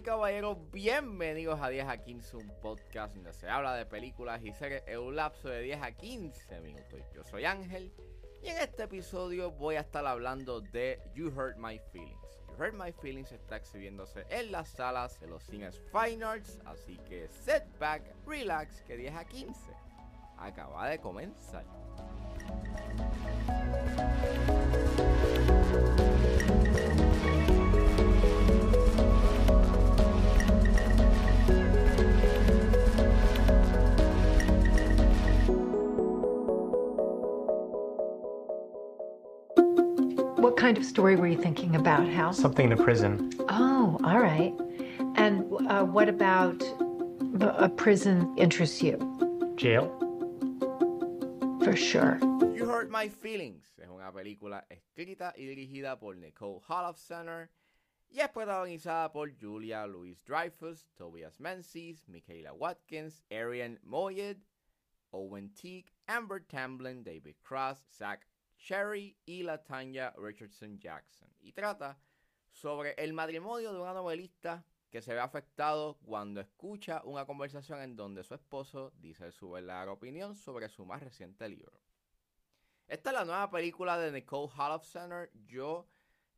Caballeros, bienvenidos a 10 a 15, un podcast donde se habla de películas y series en un lapso de 10 a 15 minutos. Yo soy Ángel y en este episodio voy a estar hablando de You Hurt My Feelings. You Hurt My Feelings está exhibiéndose en las salas de los cines Fine Arts, así que set back, relax, que 10 a 15 acaba de comenzar. Kind of story were you thinking about, Hal? Something in a prison. Oh, all right. And uh, what about a prison interests you? Jail. For sure. You Hurt My Feelings es una película escrita y dirigida por Nicole Holofcener y es protagonizada por Julia Louis Dreyfus, Tobias Menzies, Michaela Watkins, Arian Moyed, Owen Teague, Amber Tamblyn, David Cross, Zach Sherry y Latanya Richardson Jackson. Y trata sobre el matrimonio de una novelista que se ve afectado cuando escucha una conversación en donde su esposo dice su verdadera opinión sobre su más reciente libro. Esta es la nueva película de Nicole Holofcener. Yo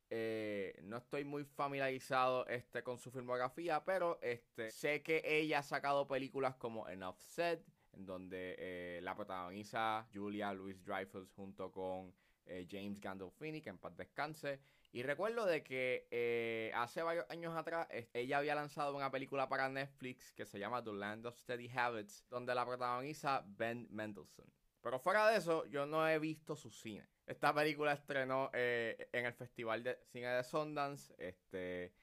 eh, no estoy muy familiarizado este, con su filmografía, pero este, sé que ella ha sacado películas como Enough Said, donde eh, la protagoniza Julia Louis Dreyfus junto con eh, James Gandolfini, que en paz descanse. Y recuerdo de que eh, hace varios años atrás ella había lanzado una película para Netflix que se llama The Land of Steady Habits, donde la protagoniza Ben Mendelsohn. Pero fuera de eso, yo no he visto su cine. Esta película estrenó en el Festival de Cine de Sundance. Este,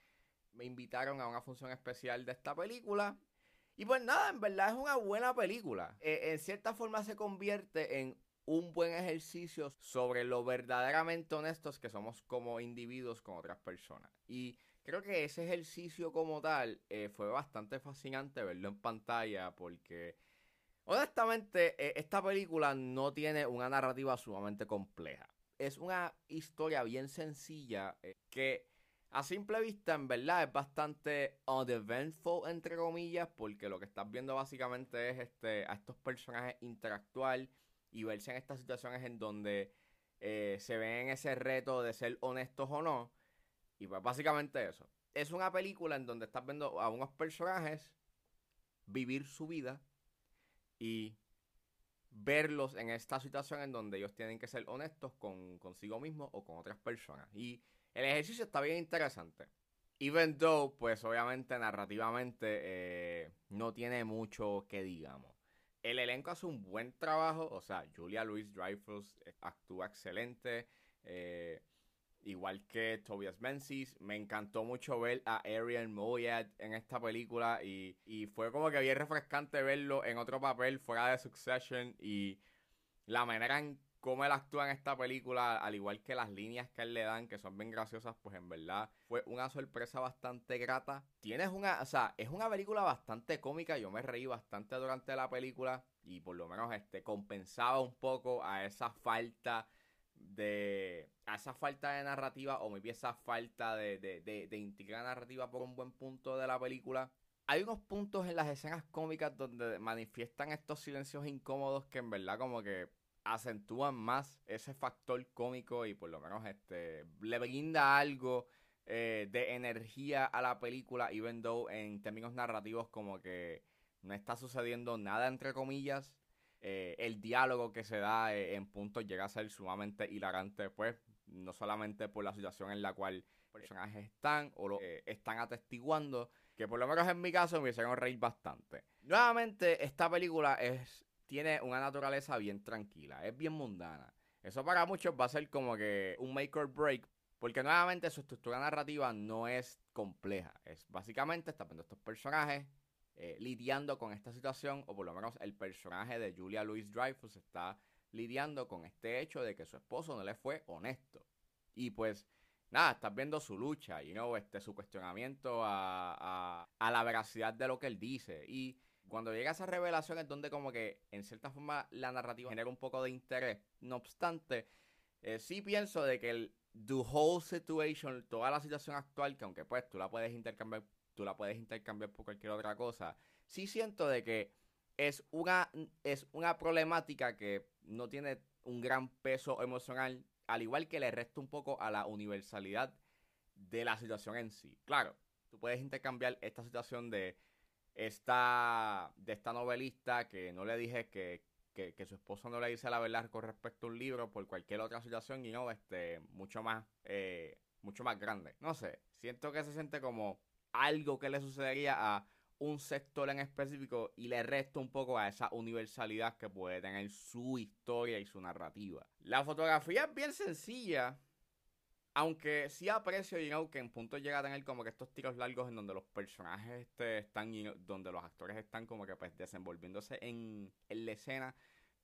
me invitaron a una función especial de esta película. Y pues nada, en verdad es una buena película. Eh, en cierta forma se convierte en un buen ejercicio sobre lo verdaderamente honestos que somos como individuos con otras personas. Y creo que ese ejercicio como tal eh, fue bastante fascinante verlo en pantalla porque honestamente eh, esta película no tiene una narrativa sumamente compleja. Es una historia bien sencilla que a simple vista, en verdad, es bastante uneventful, entre comillas, porque lo que estás viendo básicamente es este, a estos personajes interactuar y verse en estas situaciones en donde eh, se ven ese reto de ser honestos o no. Y pues básicamente eso. Es una película en donde estás viendo a unos personajes vivir su vida y verlos en esta situación en donde ellos tienen que ser honestos con consigo mismos o con otras personas. Y el ejercicio está bien interesante. Even though, pues obviamente narrativamente eh, no tiene mucho que digamos. El elenco hace un buen trabajo, o sea, Julia Louis Dreyfus eh, actúa excelente, eh, igual que Tobias Menzies. Me encantó mucho ver a Arian Moayed en esta película y, y fue como que bien refrescante verlo en otro papel fuera de Succession y la manera en cómo él actúa en esta película, al igual que las líneas que él le dan, que son bien graciosas, pues en verdad fue una sorpresa bastante grata. Tienes una, o sea, es una película bastante cómica, yo me reí bastante durante la película y por lo menos este compensaba un poco a esa falta de a esa falta de narrativa o maybe esa falta de, de, de, de intriga narrativa por un buen punto de la película. Hay unos puntos en las escenas cómicas donde manifiestan estos silencios incómodos que en verdad como que acentúan más ese factor cómico y por lo menos este le brinda algo eh, de energía a la película, even though en términos narrativos como que no está sucediendo nada entre comillas. Eh, el diálogo que se da eh, en puntos llega a ser sumamente hilarante, pues, no solamente por la situación en la cual personajes están o lo están atestiguando, que por lo menos en mi caso me hicieron reír bastante. Nuevamente, esta película es tiene una naturaleza bien tranquila, es bien mundana. Eso para muchos va a ser como que un make or break, porque nuevamente su estructura narrativa no es compleja. Es básicamente, está viendo estos personajes eh, lidiando con esta situación, o por lo menos el personaje de Julia Louis Dreyfus está lidiando con este hecho de que su esposo no le fue honesto. Y pues, nada, estás viendo su lucha, you know, este, su cuestionamiento a, a, a la veracidad de lo que él dice. Y cuando llega esa revelación es donde como que en cierta forma la narrativa genera un poco de interés. No obstante, eh, sí pienso de que el the whole situation, toda la situación actual, que aunque pues tú la puedes intercambiar tú la puedes intercambiar por cualquier otra cosa. Sí siento de que es una, es una problemática que no tiene un gran peso emocional, al igual que le resta un poco a la universalidad de la situación en sí. Claro, tú puedes intercambiar esta situación de esta, de esta novelista que no le dije que, que, su esposo no le dice la verdad con respecto a un libro por cualquier otra situación y no, este, mucho más, eh, mucho más grande. No sé, siento que se siente como algo que le sucedería a un sector en específico y le resta un poco a esa universalidad que puede tener su historia y su narrativa. La fotografía es bien sencilla, aunque sí aprecio, you que en punto llega a tener como que estos tiros largos en donde los personajes este, están, donde los actores están como que pues desenvolviéndose en, en la escena.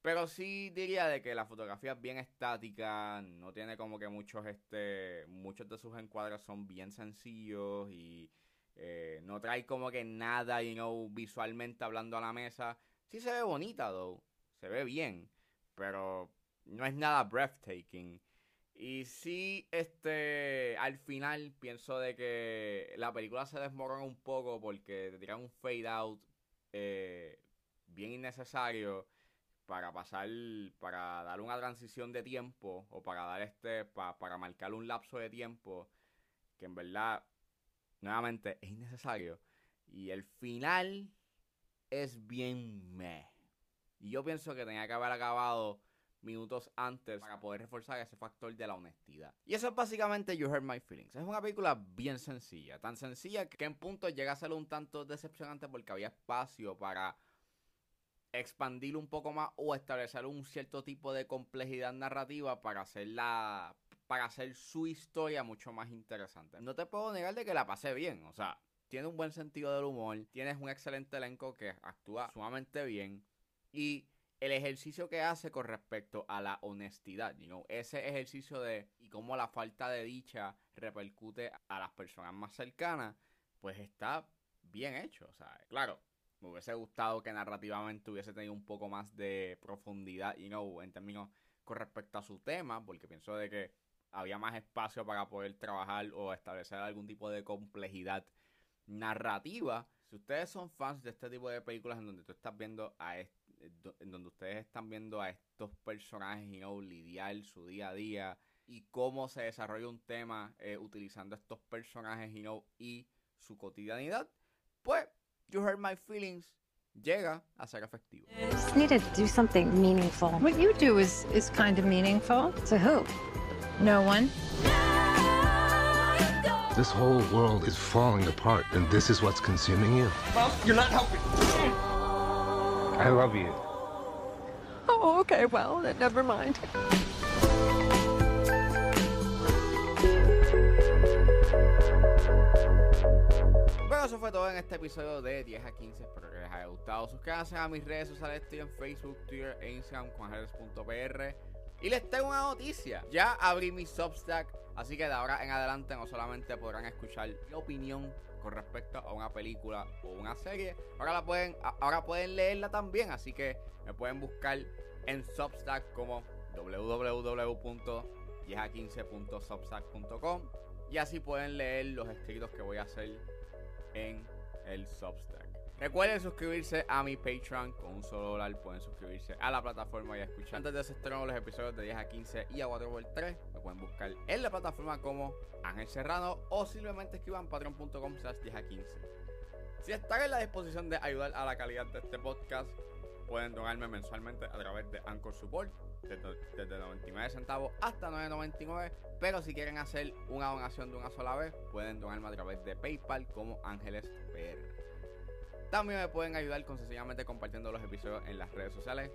Pero sí diría de que la fotografía es bien estática, no tiene como que muchos, este, muchos de sus encuadres son bien sencillos y eh, no trae como que nada, you know, visualmente hablando a la mesa. Sí se ve bonita, though, se ve bien, pero no es nada breathtaking. Y sí, este, al final pienso de que la película se desmorona un poco porque te tiran un fade out eh, bien innecesario para pasar, para dar una transición de tiempo o para dar este, para marcar un lapso de tiempo que en verdad, nuevamente, es innecesario. Y el final es bien meh. Y yo pienso que tenía que haber acabado minutos antes para poder reforzar ese factor de la honestidad. Y eso es básicamente You Hurt My Feelings. Es una película bien sencilla, tan sencilla que en punto llega a ser un tanto decepcionante porque había espacio para expandir un poco más o establecer un cierto tipo de complejidad narrativa para hacer para hacer su historia mucho más interesante. No te puedo negar de que la pasé bien, o sea, tiene un buen sentido del humor, tienes un excelente elenco que actúa sumamente bien y el ejercicio que hace con respecto a la honestidad, you ese ejercicio de y cómo la falta de dicha repercute a las personas más cercanas, pues está bien hecho, o sea, claro, me hubiese gustado que narrativamente hubiese tenido un poco más de profundidad, you know, en términos con respecto a su tema, porque pienso de que había más espacio para poder trabajar o establecer algún tipo de complejidad narrativa. Si ustedes son fans de este tipo de películas en donde tú estás viendo a, este en donde ustedes están viendo a estos personajes y no lidiar su día a día y cómo se desarrolla un tema eh, utilizando estos personajes y no y su cotidianidad, pues You Hurt My Feelings llega a ser efectivo. Just need to do something meaningful. What you do is is kind of meaningful. To who? No one. This whole world is falling apart, and this is what's consuming you. Mom, you're not helping. I love you. Oh, okay, well, never mind. Bueno, eso fue todo en este episodio de 10 a 15. Espero que les haya gustado. Suscríbanse a mis redes sociales. Estoy en Facebook, Twitter e Instagram, juanjeres.pr. Y les tengo una noticia. Ya abrí mi Substack. Así que de ahora en adelante no solamente podrán escuchar mi opinión con respecto a una película o una serie, ahora la pueden, ahora pueden leerla también, así que me pueden buscar en Substack como www.1015.substack.com y así pueden leer los escritos que voy a hacer en el Substack. Recuerden suscribirse a mi Patreon con un solo dólar. Pueden suscribirse a la plataforma y escuchar antes de ese estreno los episodios de 10 a 15 y a 4x3. Me pueden buscar en la plataforma como Ángel Serrano o simplemente escriban patreon.com slash 10 a 15. Si están en la disposición de ayudar a la calidad de este podcast, pueden donarme mensualmente a través de Anchor Support desde, 99 centavos hasta 9.99. Pero si quieren hacer una donación de una sola vez, pueden donarme a través de PayPal como Ángeles PR. También me pueden ayudar con sencillamente compartiendo los episodios en las redes sociales.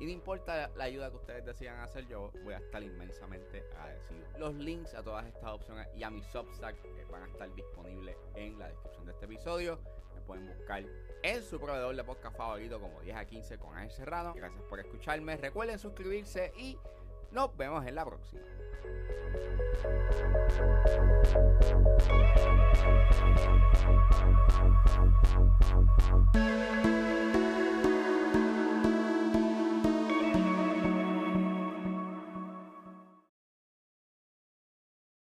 Y no importa la ayuda que ustedes decidan hacer, yo voy a estar inmensamente agradecido. Los links a todas estas opciones y a mi Substack van a estar disponibles en la descripción de este episodio. Me pueden buscar en su proveedor de podcast favorito como 10 a 15 con Ángel Serrano. Gracias por escucharme. Recuerden suscribirse y nos vemos en la próxima. Thank you.